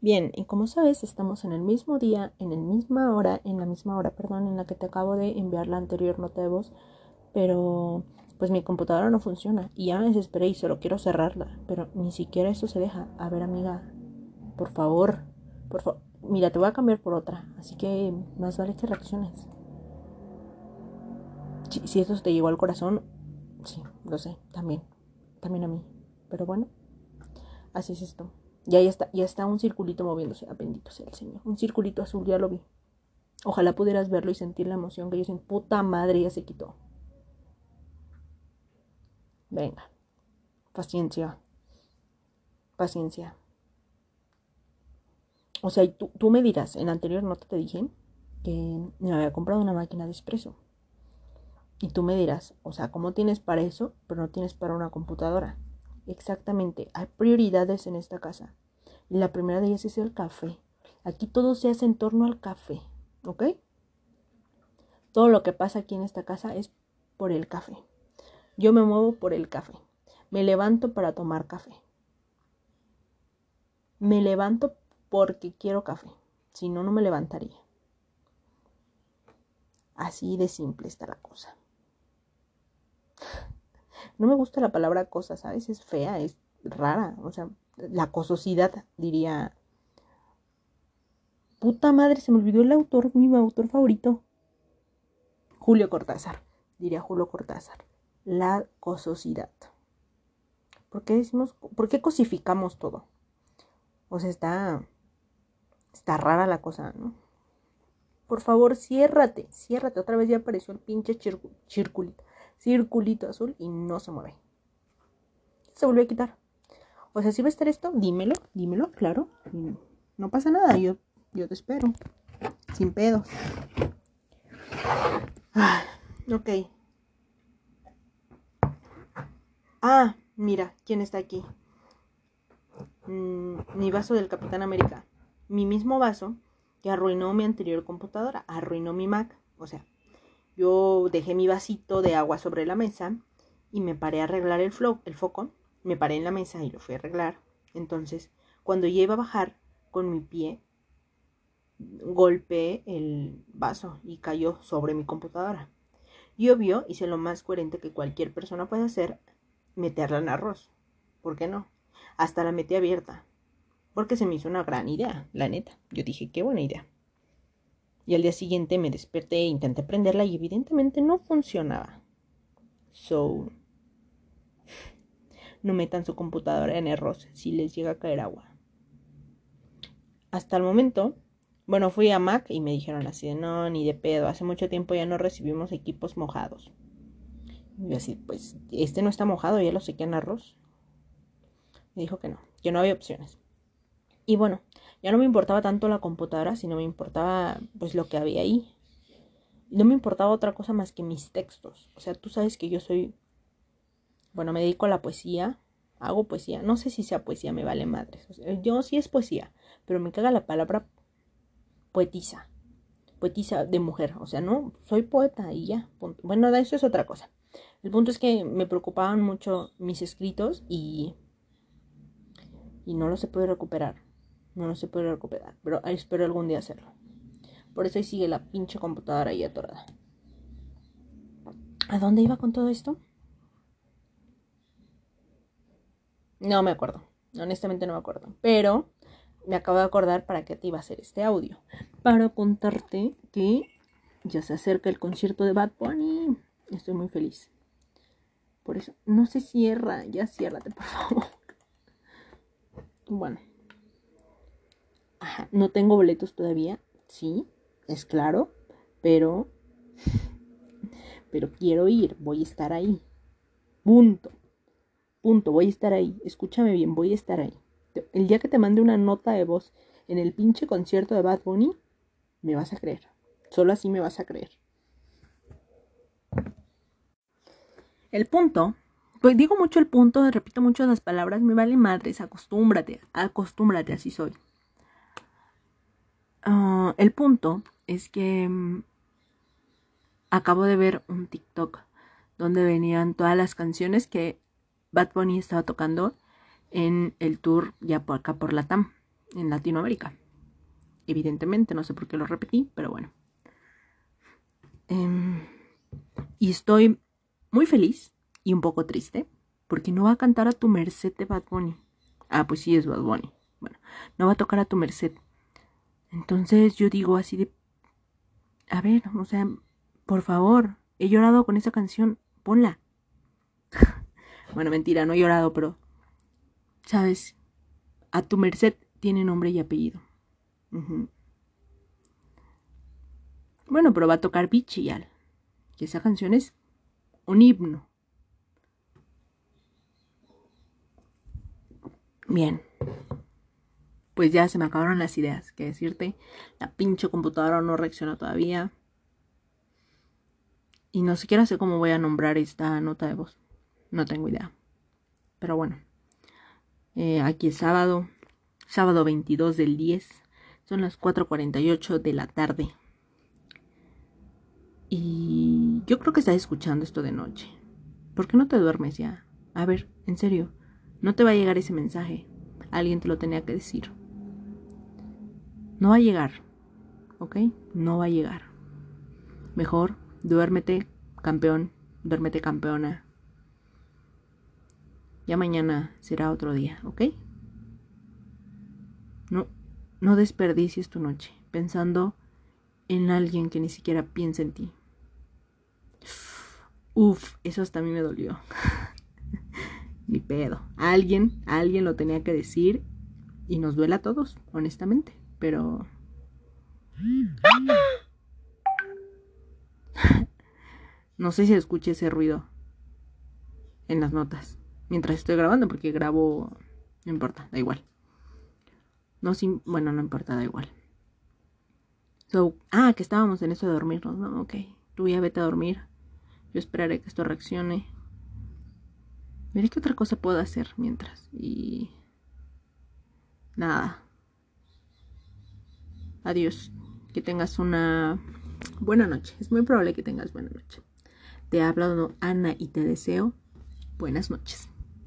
Bien, y como sabes, estamos en el mismo día, en la misma hora, en la misma hora, perdón, en la que te acabo de enviar la anterior nota de voz, pero pues mi computadora no funciona y ya me desesperé y solo quiero cerrarla, pero ni siquiera eso se deja. A ver, amiga, por favor, por favor, mira, te voy a cambiar por otra, así que más vale que reacciones. Si, si eso te llegó al corazón, sí, lo sé, también, también a mí, pero bueno, así es esto. Ya, está, ya está un circulito moviéndose. Ah, bendito sea el Señor. Un circulito azul, ya lo vi. Ojalá pudieras verlo y sentir la emoción que yo siento. Puta madre, ya se quitó. Venga. Paciencia. Paciencia. O sea, tú, tú me dirás, en la anterior nota te dije que me había comprado una máquina de expreso. Y tú me dirás, o sea, ¿cómo tienes para eso, pero no tienes para una computadora? Exactamente, hay prioridades en esta casa. Y la primera de ellas es el café. Aquí todo se hace en torno al café, ¿ok? Todo lo que pasa aquí en esta casa es por el café. Yo me muevo por el café. Me levanto para tomar café. Me levanto porque quiero café. Si no, no me levantaría. Así de simple está la cosa. No me gusta la palabra cosa, ¿sabes? Es fea, es rara. O sea, la cososidad, diría. Puta madre, se me olvidó el autor, mi autor favorito. Julio Cortázar, diría Julio Cortázar. La cososidad. ¿Por qué decimos, por qué cosificamos todo? O sea, está, está rara la cosa, ¿no? Por favor, ciérrate, ciérrate. Otra vez ya apareció el pinche circulito circulito azul y no se mueve. Se volvió a quitar. O sea, si va a estar esto, dímelo, dímelo, claro. No pasa nada, yo, yo te espero. Sin pedos. Ah, ok. Ah, mira, ¿quién está aquí? Mm, mi vaso del Capitán América. Mi mismo vaso que arruinó mi anterior computadora, arruinó mi Mac. O sea, yo dejé mi vasito de agua sobre la mesa y me paré a arreglar el, el foco. Me paré en la mesa y lo fui a arreglar. Entonces, cuando ya iba a bajar con mi pie, golpeé el vaso y cayó sobre mi computadora. Y obvio, hice lo más coherente que cualquier persona puede hacer, meterla en arroz. ¿Por qué no? Hasta la metí abierta. Porque se me hizo una gran idea, la neta. Yo dije, qué buena idea. Y al día siguiente me desperté e intenté prenderla y evidentemente no funcionaba. So, no metan su computadora en arroz si les llega a caer agua. Hasta el momento, bueno, fui a Mac y me dijeron así de no, ni de pedo, hace mucho tiempo ya no recibimos equipos mojados. Y así, pues, este no está mojado, ya lo sequé en arroz. Me dijo que no, que no había opciones. Y bueno, ya no me importaba tanto la computadora, sino me importaba pues lo que había ahí. No me importaba otra cosa más que mis textos. O sea, tú sabes que yo soy, bueno, me dedico a la poesía, hago poesía. No sé si sea poesía, me vale madres. yo sí es poesía, pero me caga la palabra poetisa. Poetisa de mujer. O sea, no, soy poeta y ya. Bueno, eso es otra cosa. El punto es que me preocupaban mucho mis escritos y, y no los he podido recuperar. No, no se puede recuperar, pero espero algún día hacerlo. Por eso ahí sigue la pinche computadora ahí atorada. ¿A dónde iba con todo esto? No me acuerdo. Honestamente no me acuerdo. Pero me acabo de acordar para qué te iba a hacer este audio. Para contarte que ya se acerca el concierto de Bad Bunny. Estoy muy feliz. Por eso, no se cierra. Ya ciérrate, por favor. Bueno. No tengo boletos todavía, sí, es claro, pero pero quiero ir, voy a estar ahí. Punto. Punto, voy a estar ahí. Escúchame bien, voy a estar ahí. El día que te mande una nota de voz en el pinche concierto de Bad Bunny, me vas a creer. Solo así me vas a creer. El punto, pues digo mucho el punto, repito mucho las palabras, me vale madres, acostúmbrate, acostúmbrate, así soy. Ah, el punto es que mm, acabo de ver un TikTok donde venían todas las canciones que Bad Bunny estaba tocando en el tour ya por acá por la TAM. en Latinoamérica. Evidentemente, no sé por qué lo repetí, pero bueno. Em, y estoy muy feliz y un poco triste porque no va a cantar a tu merced de Bad Bunny. Ah, pues sí, es Bad Bunny. Bueno, no va a tocar a tu merced. Entonces yo digo así de... A ver, o sea, por favor, he llorado con esa canción, ponla. bueno, mentira, no he llorado, pero... ¿Sabes? A tu merced tiene nombre y apellido. Bueno, pero va a tocar Bichial. Que esa canción es un himno. Bien. Pues ya se me acabaron las ideas. Que decirte, la pinche computadora no reacciona todavía. Y no siquiera sé cómo voy a nombrar esta nota de voz. No tengo idea. Pero bueno. Eh, aquí es sábado. Sábado 22 del 10. Son las 4.48 de la tarde. Y yo creo que estás escuchando esto de noche. ¿Por qué no te duermes ya? A ver, en serio, no te va a llegar ese mensaje. Alguien te lo tenía que decir. No va a llegar, ¿ok? No va a llegar. Mejor, duérmete, campeón, duérmete, campeona. Ya mañana será otro día, ¿ok? No, no desperdicies tu noche pensando en alguien que ni siquiera piensa en ti. Uf, eso hasta a mí me dolió. Ni pedo. Alguien, alguien lo tenía que decir y nos duele a todos, honestamente. Pero... no sé si escuché ese ruido en las notas mientras estoy grabando porque grabo... No importa, da igual. No, sin... bueno, no importa, da igual. So, ah, que estábamos en eso de dormirnos, ¿no? Ok, tú ya vete a dormir. Yo esperaré que esto reaccione. Veré qué otra cosa puedo hacer mientras. Y... Nada. Adiós. Que tengas una buena noche. Es muy probable que tengas buena noche. Te ha hablado Ana y te deseo buenas noches.